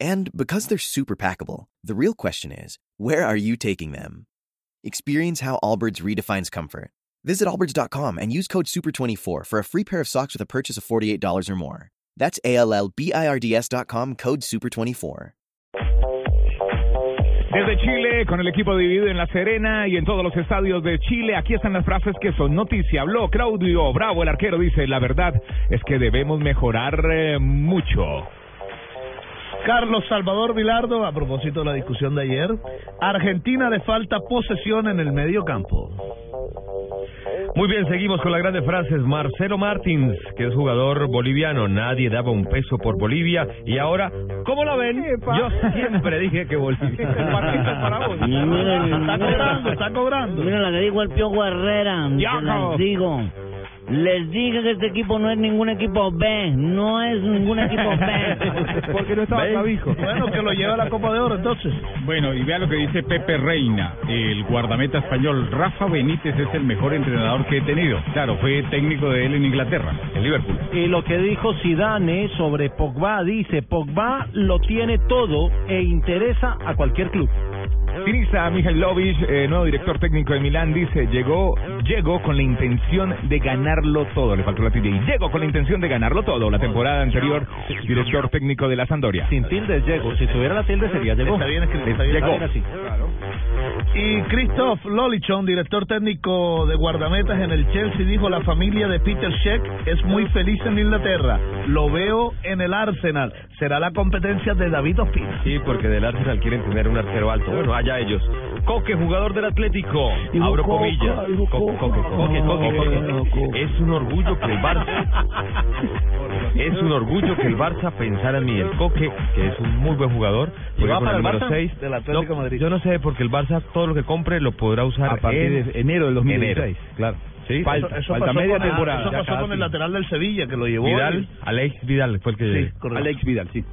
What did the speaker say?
And because they're super packable, the real question is where are you taking them? Experience how Allbirds redefines comfort. Visit allbirds.com and use code SUPER24 for a free pair of socks with a purchase of $48 or more. That's A L L B I R D S.com code SUPER24. Desde Chile, con el equipo dividido en La Serena y en todos los estadios de Chile, aquí están las frases que son noticia. Habló Claudio Bravo, el arquero, dice, la verdad es que debemos mejorar eh, mucho. Carlos Salvador Vilardo, a propósito de la discusión de ayer, Argentina le falta posesión en el medio campo. Muy bien, seguimos con las grandes frases. Marcelo Martins, que es jugador boliviano, nadie daba un peso por Bolivia y ahora, ¿cómo lo ven? Yo siempre dije que Bolivia. Está cobrando, está cobrando. Mira la que dijo el Piojo Herrera. digo. Les dije que este equipo no es ningún equipo B. No es ningún equipo B. Porque no estaba Clavijo. Bueno, que lo lleva a la Copa de Oro entonces. Bueno, y vea lo que dice Pepe Reina, el guardameta español. Rafa Benítez es el mejor entrenador que he tenido. Claro, fue técnico de él en Inglaterra, en Liverpool. Y lo que dijo Zidane sobre Pogba, dice, Pogba lo tiene todo e interesa a cualquier club. Sinisa Mihailovic, eh, nuevo director técnico de Milán, dice, llegó, llegó con la intención de ganarlo todo. Le faltó la tilde. Y llegó con la intención de ganarlo todo. La temporada anterior, director técnico de la Sampdoria. Sin tilde llegó. Si tuviera la tilde sería llegó. Está bien escrito, está bien, Llegó. está bien así. Y Christoph Lolichon, director técnico de guardametas en el Chelsea, dijo la familia de Peter Sheck es muy feliz en Inglaterra. Lo veo en el Arsenal. Será la competencia de David Ospina. Sí, porque del Arsenal quieren tener un arquero alto. Bueno, allá ellos. Coque, jugador del Atlético. Digo Abro Coca, comillas. digo Coque, Coque, Coca. Coque, Coque, Coque. Coca. Es un orgullo que el Barça... Es un orgullo que el Barça pensara en mí. El Coque, que es un muy buen jugador, juega con el número Barça 6. del Atlético No, Madrid. Yo no sé, porque el Barça todo lo que compre lo podrá usar A partir en de enero del 2016. enero. Claro. ¿Sí? Falta, Eso- eso falta pasó media con temporada. Eso pasó con el lateral del Sevilla que lo llevó. Vidal, Alex Vidal fue el que... Sí, correcto. Alex Vidal, sí.